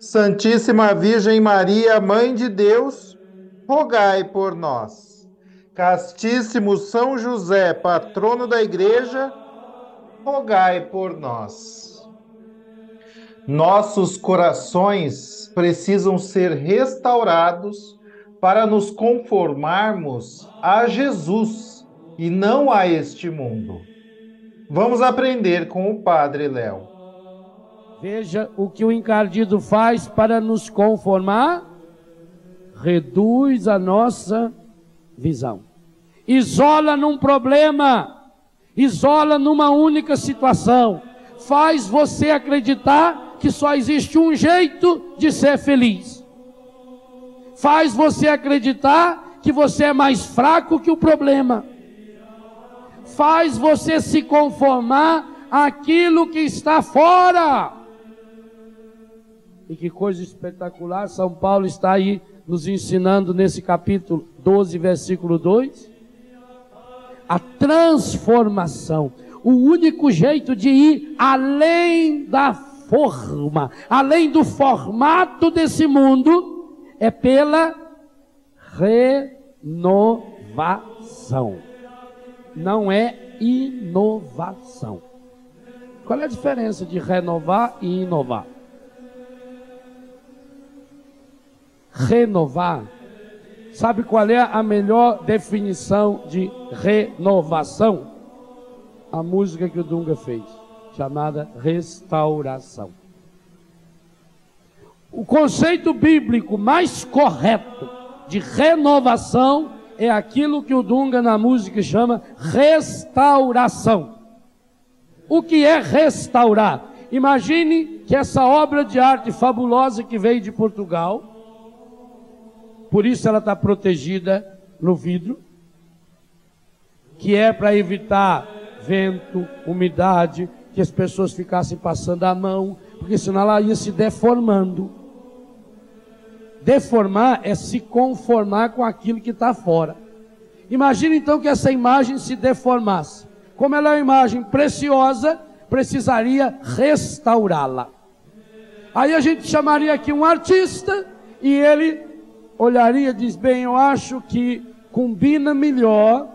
Santíssima Virgem Maria, Mãe de Deus, rogai por nós. Castíssimo São José, patrono da Igreja, rogai por nós. Nossos corações precisam ser restaurados para nos conformarmos a Jesus e não a este mundo. Vamos aprender com o Padre Léo. Veja o que o encardido faz para nos conformar, reduz a nossa visão. Isola num problema, isola numa única situação, faz você acreditar que só existe um jeito de ser feliz. Faz você acreditar que você é mais fraco que o problema faz você se conformar àquilo que está fora. E que coisa espetacular, São Paulo está aí nos ensinando nesse capítulo 12, versículo 2. A transformação, o único jeito de ir além da forma, além do formato desse mundo, é pela renovação não é inovação. Qual é a diferença de renovar e inovar? Renovar. Sabe qual é a melhor definição de renovação? A música que o Dunga fez, chamada restauração. O conceito bíblico mais correto de renovação é aquilo que o Dunga na música chama restauração. O que é restaurar? Imagine que essa obra de arte fabulosa que veio de Portugal, por isso ela está protegida no vidro, que é para evitar vento, umidade, que as pessoas ficassem passando a mão, porque senão ela ia se deformando. Deformar é se conformar com aquilo que está fora. Imagine então que essa imagem se deformasse. Como ela é uma imagem preciosa, precisaria restaurá-la. Aí a gente chamaria aqui um artista e ele olharia e diz: Bem, eu acho que combina melhor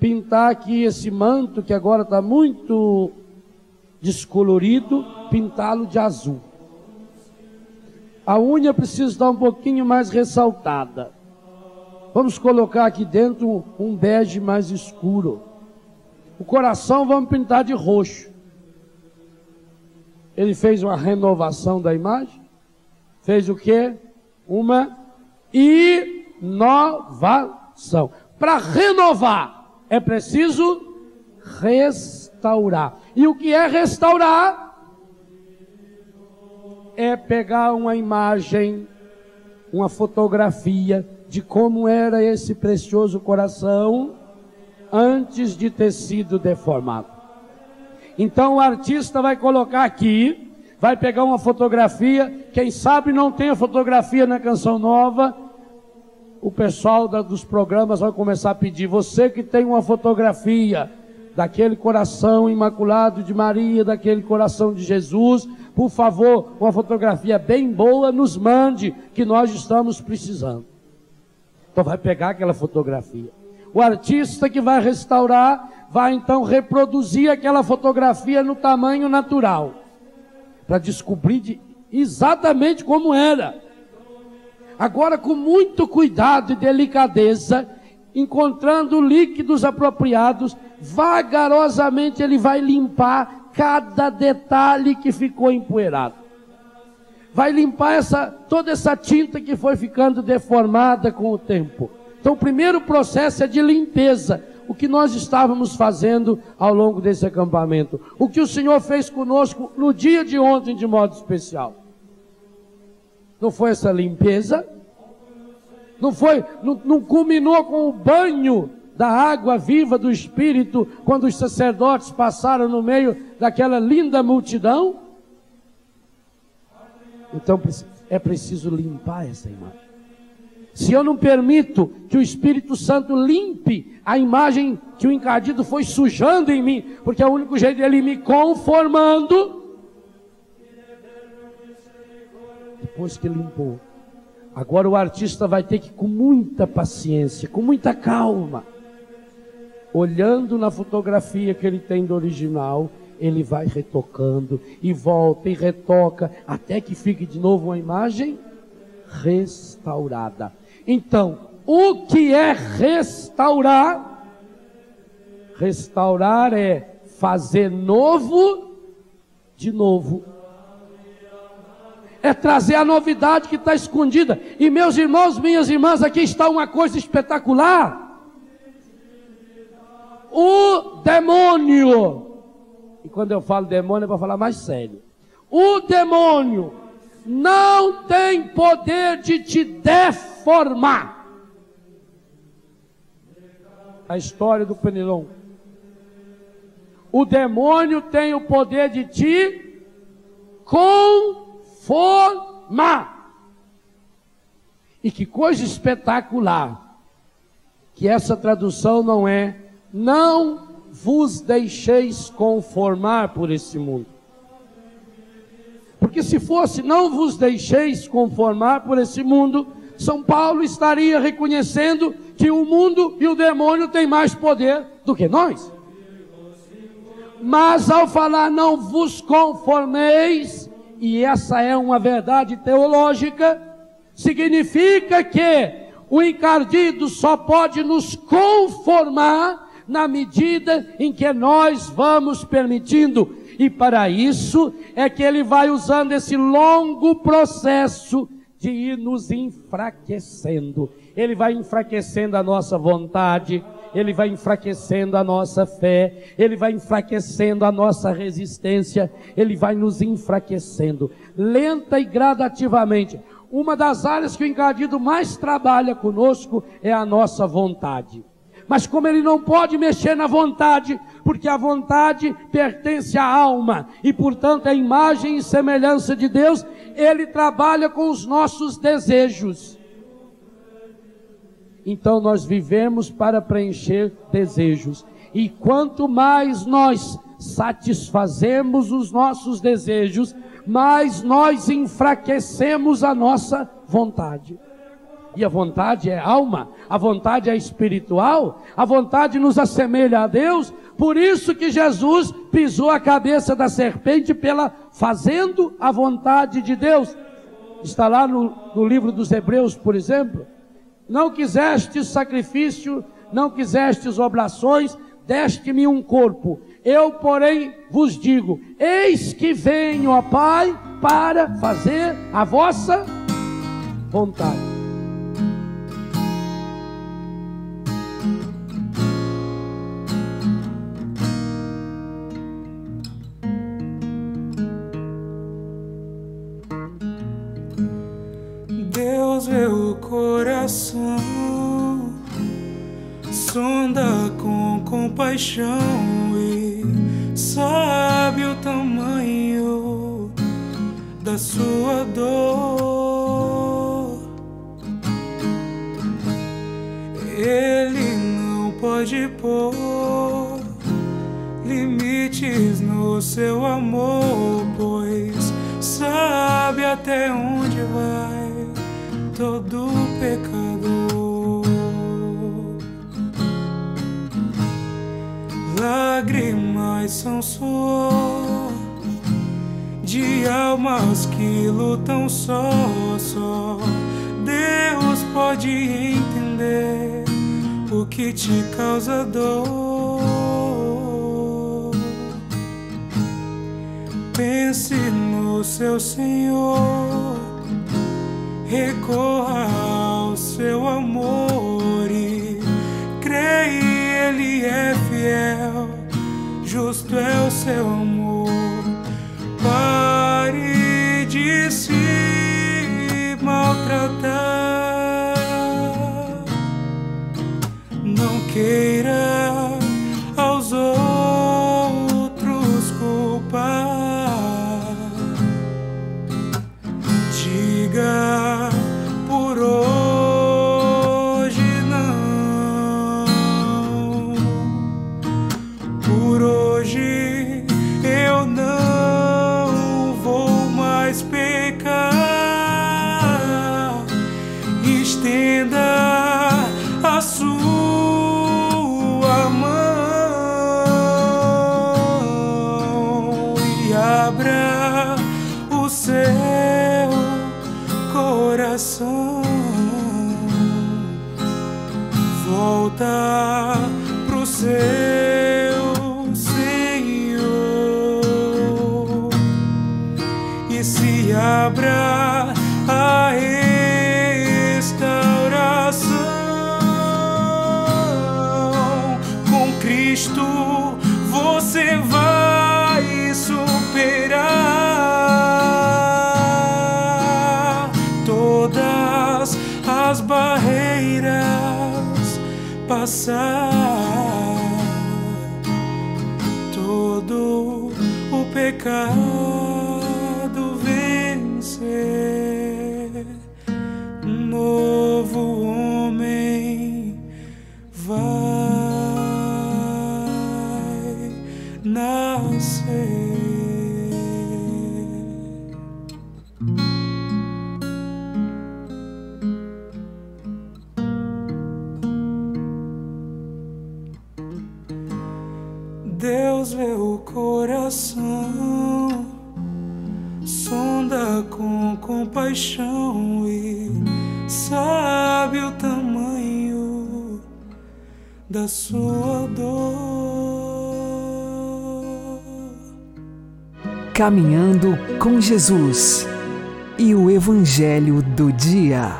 pintar aqui esse manto que agora está muito descolorido, pintá-lo de azul. A unha precisa estar um pouquinho mais ressaltada. Vamos colocar aqui dentro um bege mais escuro. O coração vamos pintar de roxo. Ele fez uma renovação da imagem. Fez o que? Uma inovação. Para renovar é preciso restaurar. E o que é restaurar? é pegar uma imagem, uma fotografia de como era esse precioso coração antes de ter sido deformado. Então o artista vai colocar aqui, vai pegar uma fotografia, quem sabe não tem a fotografia na canção nova, o pessoal da, dos programas vai começar a pedir, você que tem uma fotografia daquele coração imaculado de Maria, daquele coração de Jesus, por favor, uma fotografia bem boa, nos mande, que nós estamos precisando. Então vai pegar aquela fotografia. O artista que vai restaurar vai então reproduzir aquela fotografia no tamanho natural, para descobrir de, exatamente como era. Agora, com muito cuidado e delicadeza, encontrando líquidos apropriados, vagarosamente ele vai limpar cada detalhe que ficou empoeirado. Vai limpar essa, toda essa tinta que foi ficando deformada com o tempo. Então, o primeiro processo é de limpeza. O que nós estávamos fazendo ao longo desse acampamento. O que o Senhor fez conosco no dia de ontem, de modo especial. Não foi essa limpeza? Não foi, não, não culminou com o banho da água viva do Espírito quando os sacerdotes passaram no meio daquela linda multidão? Então é preciso limpar essa imagem se eu não permito que o Espírito Santo limpe a imagem que o encardido foi sujando em mim, porque é o único jeito dele me conformando. Depois que limpou, agora o artista vai ter que, com muita paciência, com muita calma, olhando na fotografia que ele tem do original, ele vai retocando e volta e retoca até que fique de novo uma imagem restaurada. Então, o que é restaurar? Restaurar é fazer novo de novo. É trazer a novidade que está escondida. E meus irmãos, minhas irmãs, aqui está uma coisa espetacular. O demônio, e quando eu falo demônio é para falar mais sério. O demônio não tem poder de te deformar. A história do Penelon. O demônio tem o poder de te conformar. E que coisa espetacular. Que essa tradução não é não vos deixeis conformar por esse mundo. Porque se fosse, não vos deixeis conformar por esse mundo, São Paulo estaria reconhecendo que o mundo e o demônio têm mais poder do que nós. Mas ao falar não vos conformeis, e essa é uma verdade teológica, significa que o encardido só pode nos conformar na medida em que nós vamos permitindo e para isso é que ele vai usando esse longo processo de ir nos enfraquecendo. Ele vai enfraquecendo a nossa vontade, ele vai enfraquecendo a nossa fé, ele vai enfraquecendo a nossa resistência, ele vai nos enfraquecendo, lenta e gradativamente. Uma das áreas que o encardido mais trabalha conosco é a nossa vontade. Mas como ele não pode mexer na vontade, porque a vontade pertence à alma e, portanto, é imagem e semelhança de Deus, ele trabalha com os nossos desejos. Então nós vivemos para preencher desejos. E quanto mais nós satisfazemos os nossos desejos, mais nós enfraquecemos a nossa vontade. E a vontade é alma, a vontade é espiritual, a vontade nos assemelha a Deus. Por isso que Jesus pisou a cabeça da serpente pela fazendo a vontade de Deus. Está lá no, no livro dos Hebreus, por exemplo. Não quisestes sacrifício, não quisestes oblações, deste-me um corpo. Eu, porém, vos digo: eis que venho, ó Pai, para fazer a vossa vontade. coração, sonda com compaixão e sabe o tamanho da sua dor. Ele não pode pôr limites no seu amor, pois sabe até onde vai todo São suor de almas que lutam só, só. Deus pode entender o que te causa dor. Pense no seu Senhor, recorra ao seu amor e creia, Ele é fiel, justo é o seu amor. Sua dor. Caminhando com Jesus e o Evangelho do Dia.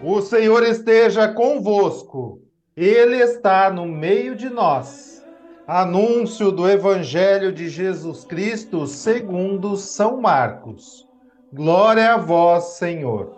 O Senhor esteja convosco, Ele está no meio de nós. Anúncio do Evangelho de Jesus Cristo segundo São Marcos. Glória a vós, Senhor.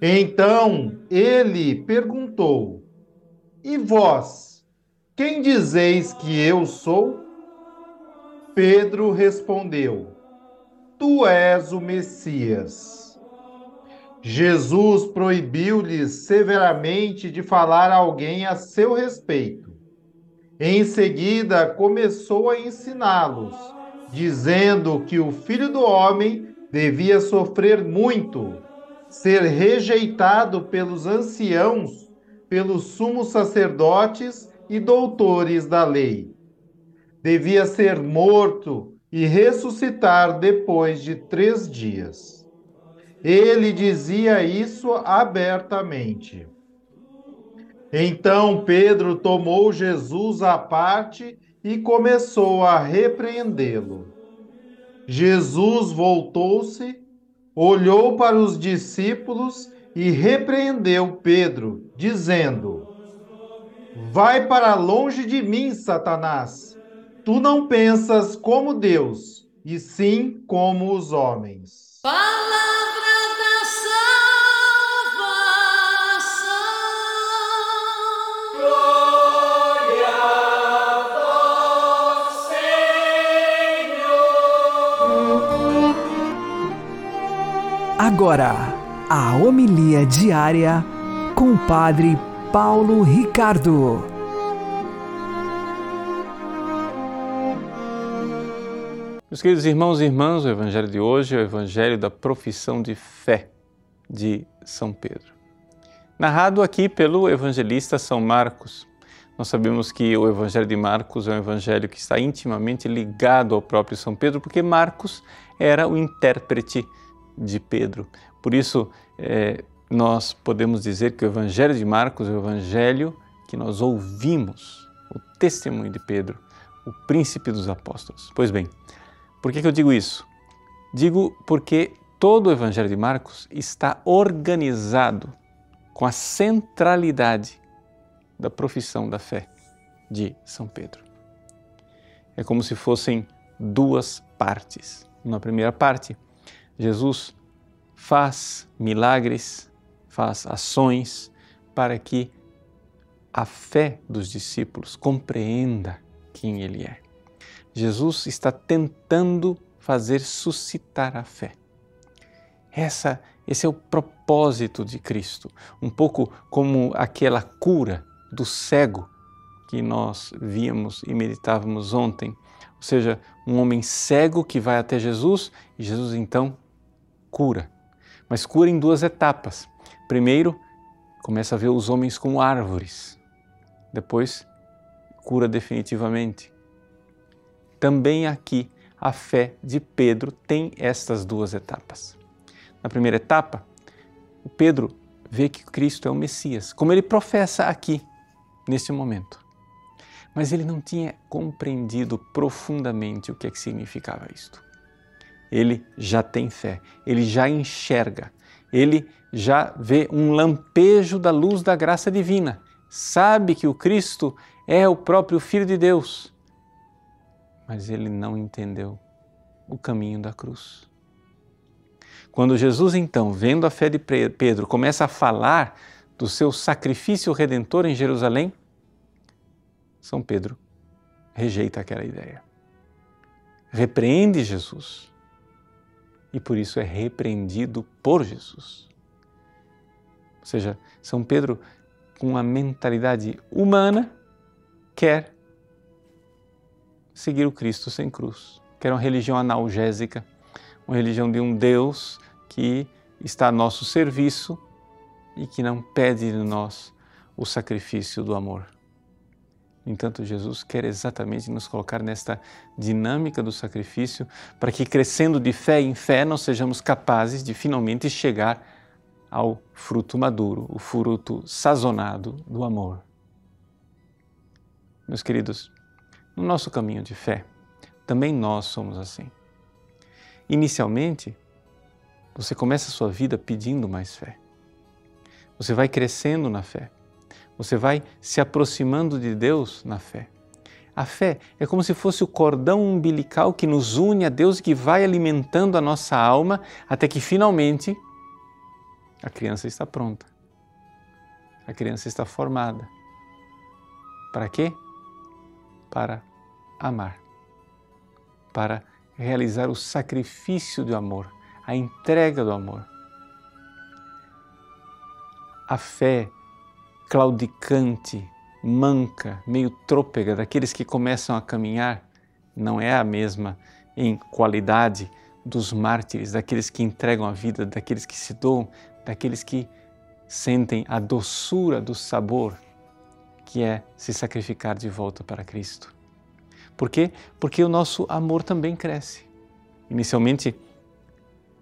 Então ele perguntou: E vós, quem dizeis que eu sou? Pedro respondeu: Tu és o Messias. Jesus proibiu-lhes severamente de falar a alguém a seu respeito. Em seguida, começou a ensiná-los, dizendo que o filho do homem devia sofrer muito, ser rejeitado pelos anciãos, pelos sumos sacerdotes e doutores da lei. Devia ser morto e ressuscitar depois de três dias. Ele dizia isso abertamente. Então Pedro tomou Jesus à parte e começou a repreendê-lo. Jesus voltou-se, olhou para os discípulos e repreendeu Pedro, dizendo: Vai para longe de mim, Satanás. Tu não pensas como Deus, e sim como os homens. Palavra agora a homilia diária com o Padre Paulo Ricardo. Meus queridos irmãos e irmãs, o Evangelho de hoje é o Evangelho da profissão de fé de São Pedro. Narrado aqui pelo evangelista São Marcos. Nós sabemos que o Evangelho de Marcos é um evangelho que está intimamente ligado ao próprio São Pedro, porque Marcos era o intérprete de Pedro. Por isso, é, nós podemos dizer que o Evangelho de Marcos é o Evangelho que nós ouvimos, o testemunho de Pedro, o príncipe dos apóstolos. Pois bem, por que, que eu digo isso? Digo porque todo o Evangelho de Marcos está organizado com a centralidade da profissão da fé de São Pedro. É como se fossem duas partes. Na primeira parte, Jesus faz milagres, faz ações para que a fé dos discípulos compreenda quem Ele é. Jesus está tentando fazer suscitar a fé. Essa, esse é o propósito de Cristo, um pouco como aquela cura do cego que nós víamos e meditávamos ontem. Ou seja, um homem cego que vai até Jesus e Jesus então cura. Mas cura em duas etapas. Primeiro, começa a ver os homens como árvores. Depois, cura definitivamente. Também aqui, a fé de Pedro tem estas duas etapas. Na primeira etapa, o Pedro vê que Cristo é o Messias, como ele professa aqui neste momento. Mas ele não tinha compreendido profundamente o que, é que significava isto. Ele já tem fé, ele já enxerga, ele já vê um lampejo da luz da graça divina, sabe que o Cristo é o próprio Filho de Deus, mas ele não entendeu o caminho da cruz. Quando Jesus, então, vendo a fé de Pedro, começa a falar do seu sacrifício redentor em Jerusalém, São Pedro rejeita aquela ideia. Repreende Jesus e por isso é repreendido por Jesus. Ou seja, São Pedro, com uma mentalidade humana, quer seguir o Cristo sem cruz, quer uma religião analgésica, uma religião de um Deus que está a nosso serviço e que não pede de nós o sacrifício do amor. Entanto, Jesus quer exatamente nos colocar nesta dinâmica do sacrifício para que, crescendo de fé em fé, nós sejamos capazes de finalmente chegar ao fruto maduro, o fruto sazonado do amor. Meus queridos, no nosso caminho de fé, também nós somos assim. Inicialmente, você começa a sua vida pedindo mais fé. Você vai crescendo na fé. Você vai se aproximando de Deus na fé. A fé é como se fosse o cordão umbilical que nos une a Deus e que vai alimentando a nossa alma até que finalmente a criança está pronta. A criança está formada. Para quê? Para amar. Para realizar o sacrifício do amor a entrega do amor. A fé claudicante, manca, meio trôpega daqueles que começam a caminhar não é a mesma em qualidade dos mártires, daqueles que entregam a vida, daqueles que se doam, daqueles que sentem a doçura do sabor que é se sacrificar de volta para Cristo. Por quê? Porque o nosso amor também cresce. Inicialmente,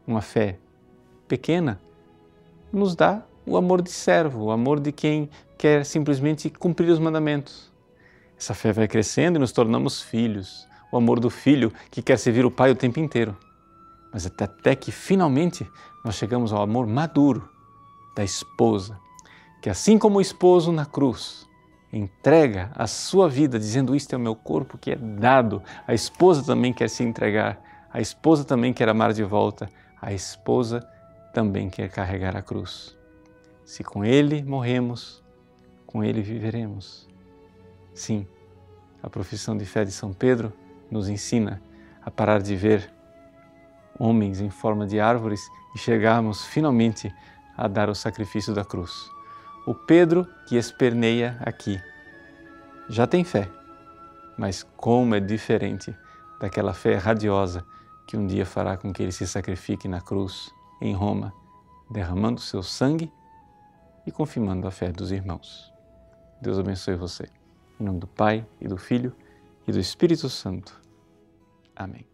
uma fé pequena, nos dá o amor de servo, o amor de quem quer simplesmente cumprir os mandamentos. Essa fé vai crescendo e nos tornamos filhos, o amor do filho que quer servir o pai o tempo inteiro. Mas até, até que finalmente nós chegamos ao amor maduro da esposa, que assim como o esposo na cruz entrega a sua vida dizendo isto é o meu corpo que é dado, a esposa também quer se entregar, a esposa também quer amar de volta, a esposa também quer carregar a cruz. Se com ele morremos, com ele viveremos. Sim, a profissão de fé de São Pedro nos ensina a parar de ver homens em forma de árvores e chegarmos finalmente a dar o sacrifício da cruz. O Pedro que esperneia aqui já tem fé, mas como é diferente daquela fé radiosa que um dia fará com que ele se sacrifique na cruz em Roma, derramando seu sangue e confirmando a fé dos irmãos. Deus abençoe você. Em nome do Pai e do Filho e do Espírito Santo. Amém.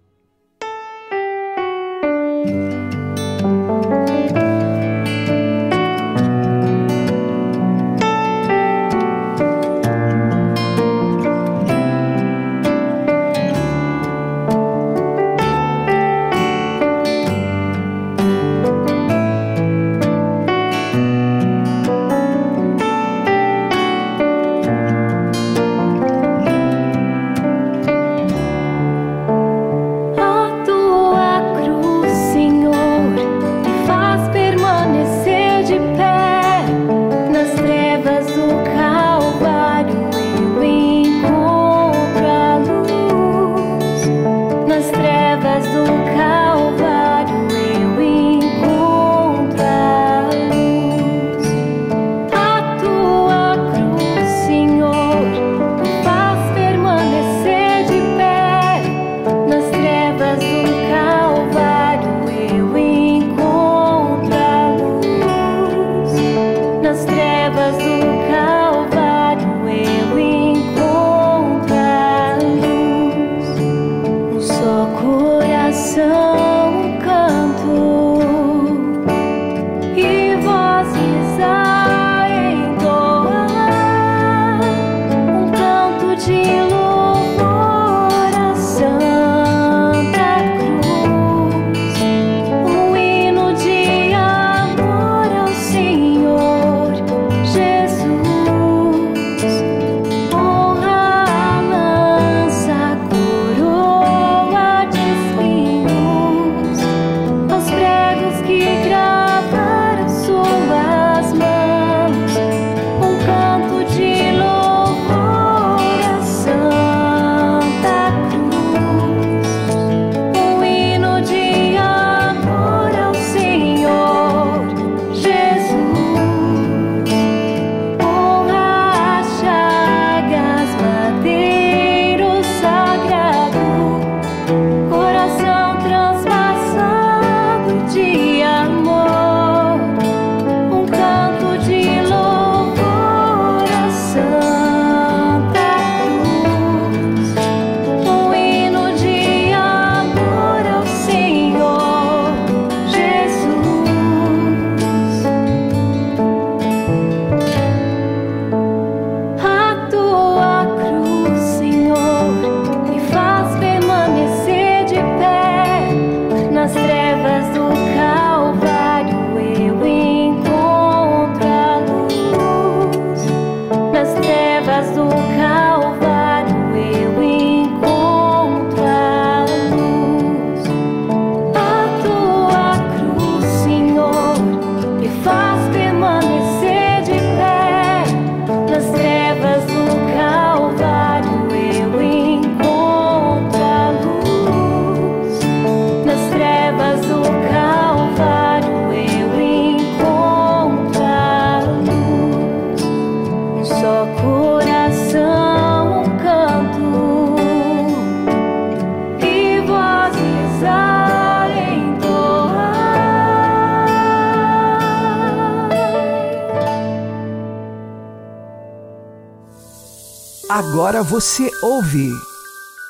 Você ouve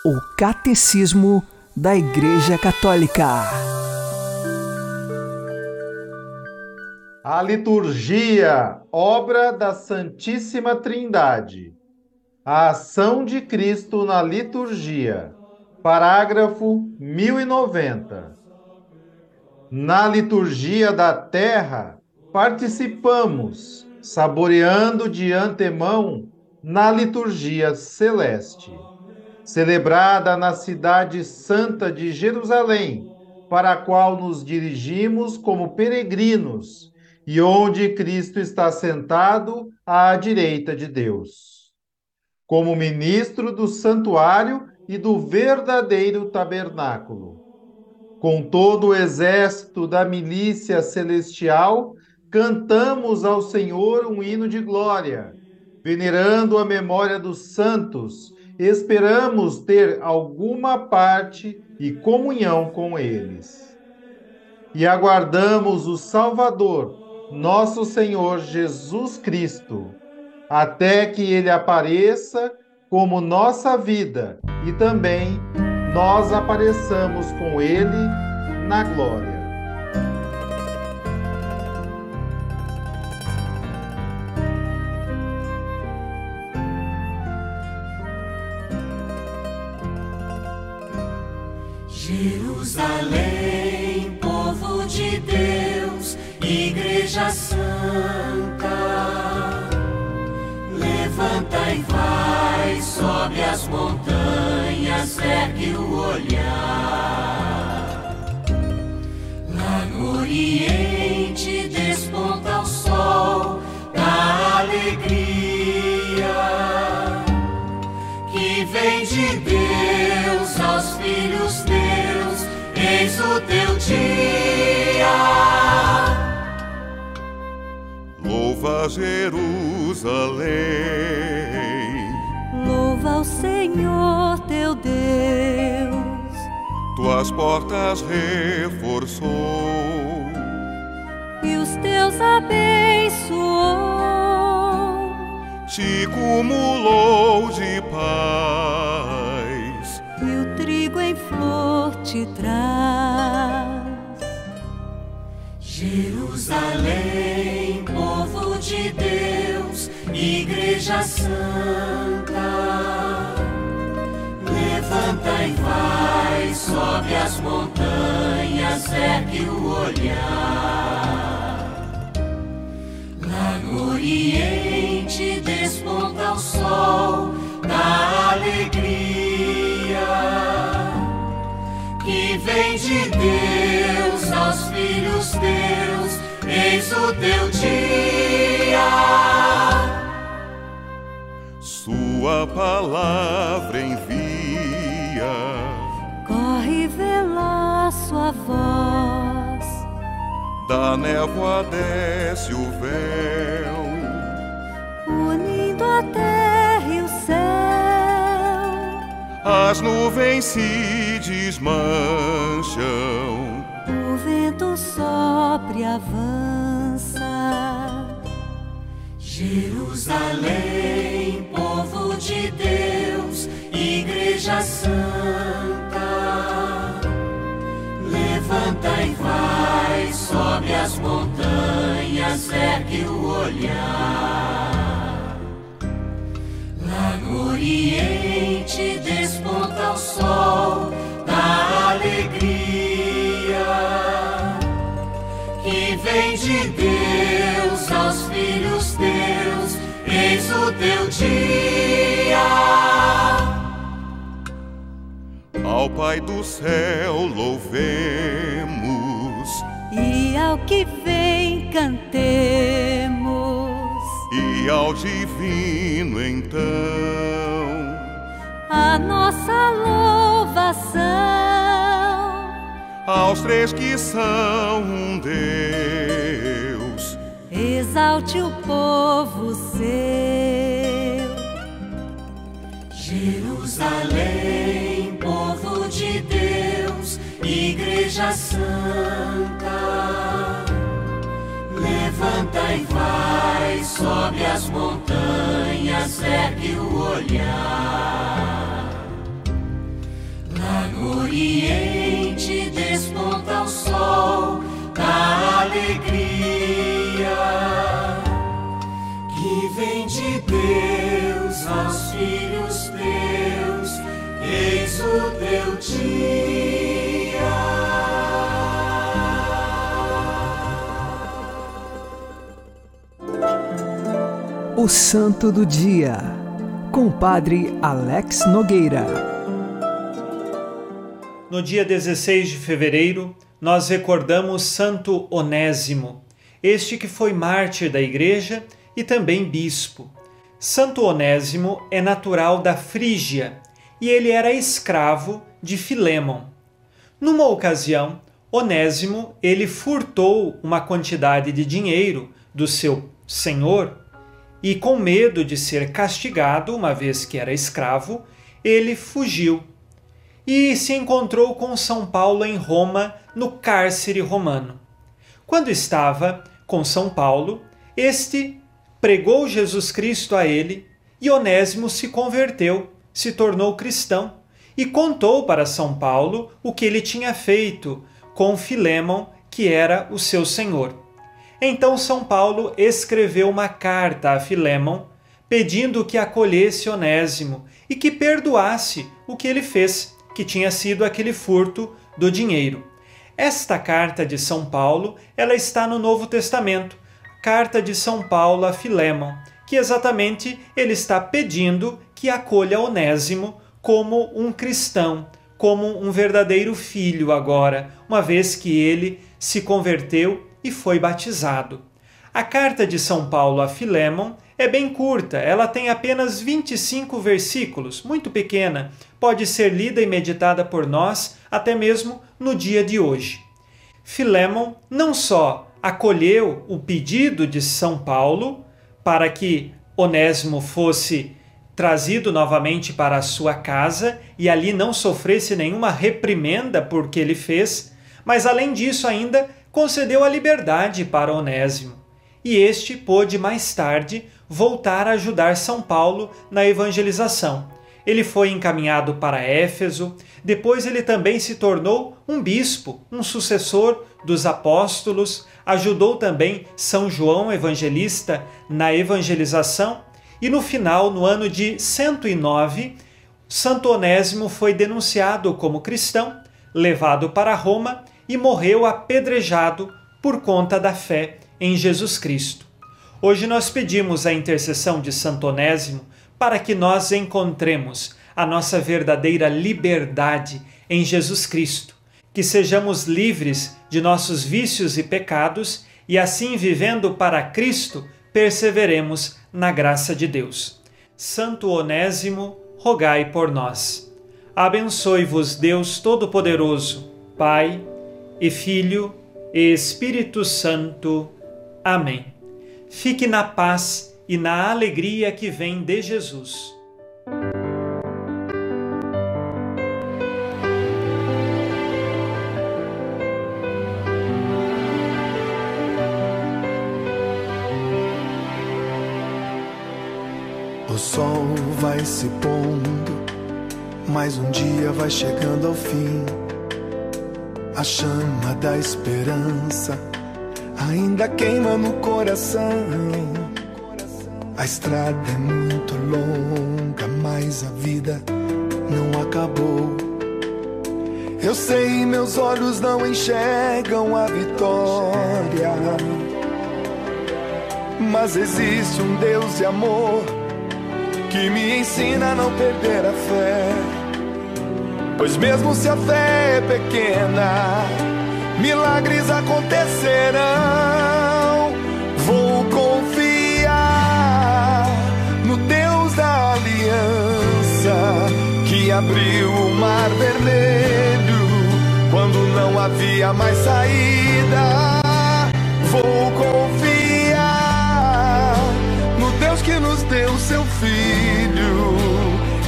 o Catecismo da Igreja Católica. A liturgia, obra da Santíssima Trindade. A ação de Cristo na liturgia. Parágrafo 1090. Na liturgia da terra, participamos, saboreando de antemão na liturgia celeste, celebrada na cidade santa de Jerusalém, para a qual nos dirigimos como peregrinos e onde Cristo está sentado à direita de Deus. Como ministro do santuário e do verdadeiro tabernáculo. Com todo o exército da milícia celestial, cantamos ao Senhor um hino de glória. Venerando a memória dos santos, esperamos ter alguma parte e comunhão com eles. E aguardamos o Salvador, nosso Senhor Jesus Cristo, até que ele apareça como nossa vida e também nós apareçamos com ele na glória. Jerusalém, povo de Deus, Igreja Santa, Jerusalém, Louva o Senhor teu Deus, tuas portas reforçou, e os teus abençoou. te cumulou de paz, e o trigo em flor te traz. Jerusalém, de Deus, Igreja Santa, levanta e vai, sobe as montanhas, ergue o olhar. Lá no Oriente desponta o sol da alegria que vem de Deus aos filhos teus, eis o teu dia. sua palavra envia, Corre veloz sua voz, da névoa desce o véu, unindo a terra e o céu. as nuvens se desmancham, vento sopra e avança. Jerusalém, povo de Deus, Igreja Santa, levanta e vai, sobe as montanhas, ergue o olhar. Lá no Oriente desponta o sol vem de Deus aos filhos teus, eis o teu dia. ao Pai do céu louvemos, E ao que vem cantemos e ao divino então. a nossa louvação. aos três que são um Deus, Exalte o povo seu. Jerusalém, povo de Deus, Igreja Santa, levanta e vai, sobe as montanhas, ergue o olhar. Lá no Oriente desponta o sol da alegria que vem de Deus aos filhos teus, eis o teu dia. O Santo do Dia, com o Padre Alex Nogueira. No dia 16 de fevereiro, nós recordamos Santo Onésimo, este que foi mártir da Igreja e também bispo. Santo Onésimo é natural da Frígia e ele era escravo de Filémon. Numa ocasião, Onésimo, ele furtou uma quantidade de dinheiro do seu senhor e com medo de ser castigado, uma vez que era escravo, ele fugiu e se encontrou com São Paulo em Roma, no cárcere romano. Quando estava com São Paulo, este pregou Jesus Cristo a ele e Onésimo se converteu, se tornou cristão e contou para São Paulo o que ele tinha feito com Filémon, que era o seu senhor. Então São Paulo escreveu uma carta a Filémon pedindo que acolhesse Onésimo e que perdoasse o que ele fez, que tinha sido aquele furto do dinheiro. Esta carta de São Paulo, ela está no Novo Testamento, carta de São Paulo a Filémon, que exatamente ele está pedindo que acolha Onésimo como um cristão, como um verdadeiro filho agora, uma vez que ele se converteu e foi batizado. A carta de São Paulo a Filémon é bem curta, ela tem apenas 25 versículos, muito pequena, pode ser lida e meditada por nós até mesmo no dia de hoje. Filémon não só acolheu o pedido de São Paulo para que Onésimo fosse trazido novamente para a sua casa e ali não sofresse nenhuma reprimenda por que ele fez, mas além disso ainda concedeu a liberdade para Onésimo. E este pôde mais tarde voltar a ajudar São Paulo na evangelização. Ele foi encaminhado para Éfeso, depois ele também se tornou um bispo, um sucessor dos apóstolos, ajudou também São João Evangelista na evangelização e no final, no ano de 109, Santo Onésimo foi denunciado como cristão, levado para Roma e morreu apedrejado por conta da fé em Jesus Cristo. Hoje nós pedimos a intercessão de Santo Onésimo para que nós encontremos a nossa verdadeira liberdade em Jesus Cristo, que sejamos livres de nossos vícios e pecados e assim vivendo para Cristo perseveremos na graça de Deus. Santo Onésimo, rogai por nós. Abençoe-vos Deus Todo-Poderoso, Pai e Filho e Espírito Santo. Amém. Fique na paz e na alegria que vem de Jesus. Vai se pondo, mais um dia vai chegando ao fim. A chama da esperança ainda queima no coração. A estrada é muito longa, mas a vida não acabou. Eu sei, meus olhos não enxergam a vitória. Mas existe um Deus de amor que me ensina a não perder a fé. Pois mesmo se a fé é pequena, milagres acontecerão. Vou confiar no Deus da aliança que abriu o mar vermelho quando não havia mais saída. Vou confiar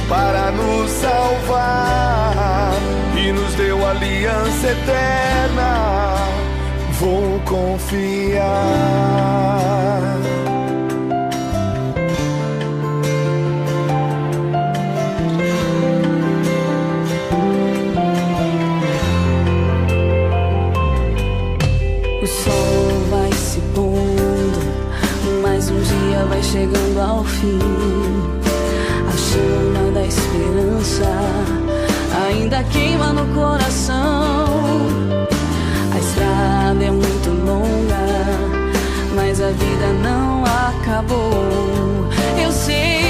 para nos salvar e nos deu aliança eterna. Vou confiar. Queima no coração. A estrada é muito longa, mas a vida não acabou. Eu sei,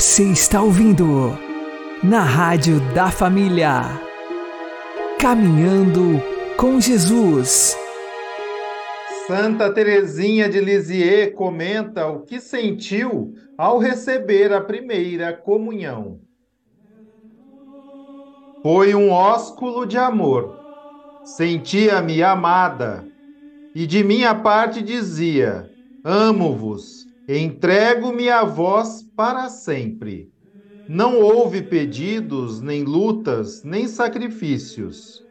Você está ouvindo na Rádio da Família. Caminhando com Jesus. Santa Teresinha de Lisieux comenta o que sentiu ao receber a primeira comunhão. Foi um ósculo de amor. Sentia-me amada e de minha parte dizia: Amo-vos, entrego-me a vós para sempre. Não houve pedidos, nem lutas, nem sacrifícios.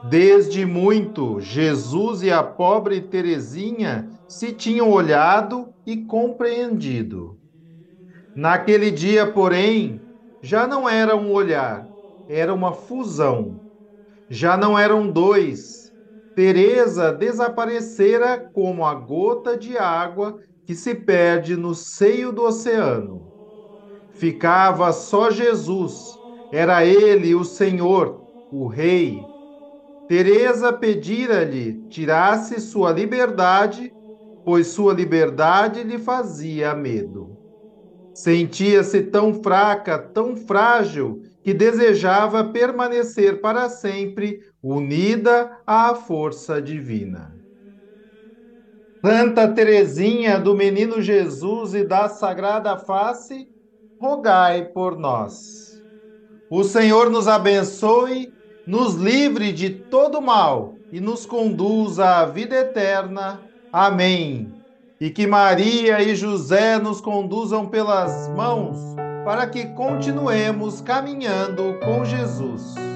Desde muito, Jesus e a pobre Teresinha se tinham olhado e compreendido. Naquele dia, porém, já não era um olhar, era uma fusão. Já não eram dois. Teresa desaparecera como a gota de água que se perde no seio do oceano. Ficava só Jesus. Era ele o Senhor, o Rei. Teresa pedira-lhe tirasse sua liberdade, pois sua liberdade lhe fazia medo. Sentia-se tão fraca, tão frágil, que desejava permanecer para sempre unida à força divina. Santa Teresinha do Menino Jesus e da Sagrada Face, rogai por nós. O Senhor nos abençoe, nos livre de todo mal e nos conduza à vida eterna. Amém. E que Maria e José nos conduzam pelas mãos para que continuemos caminhando com Jesus.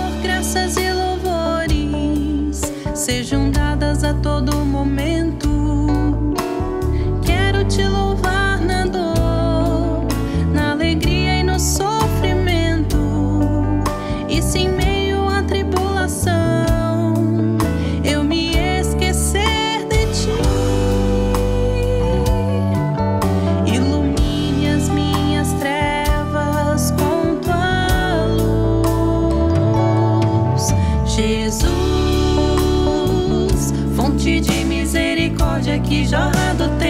todo momento. Que jorra do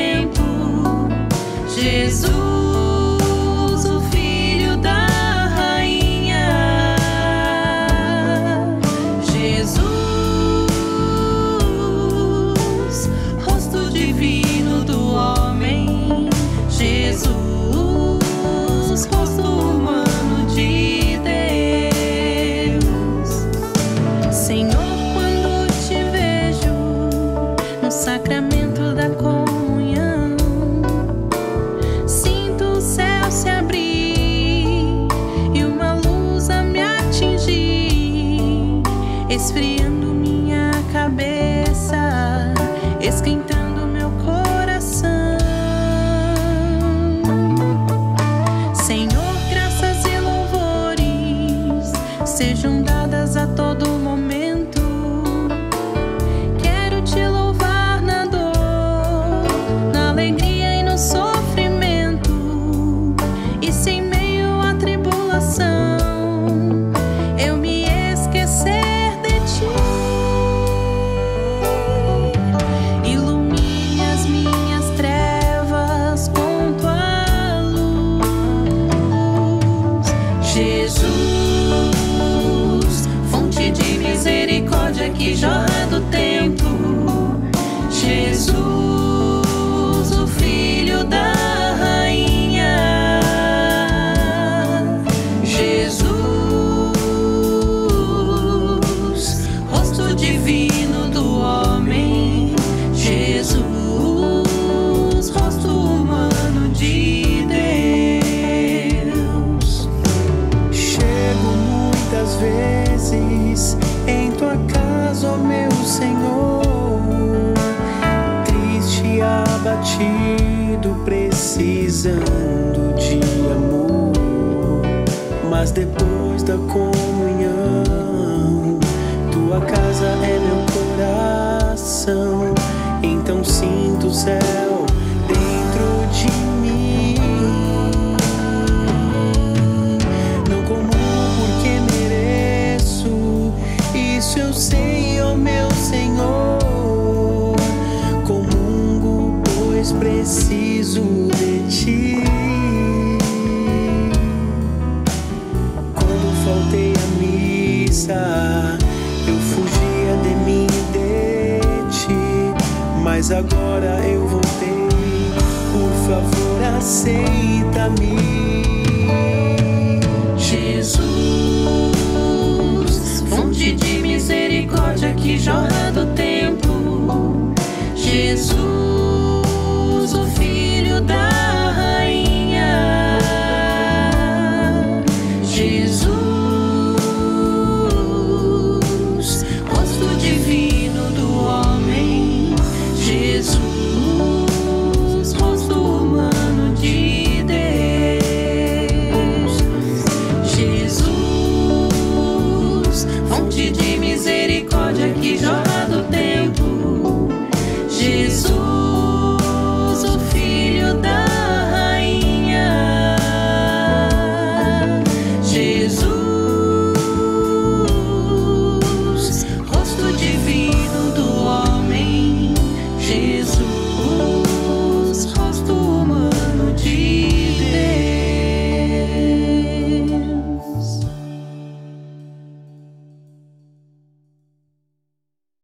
voltei, por favor, aceita-me.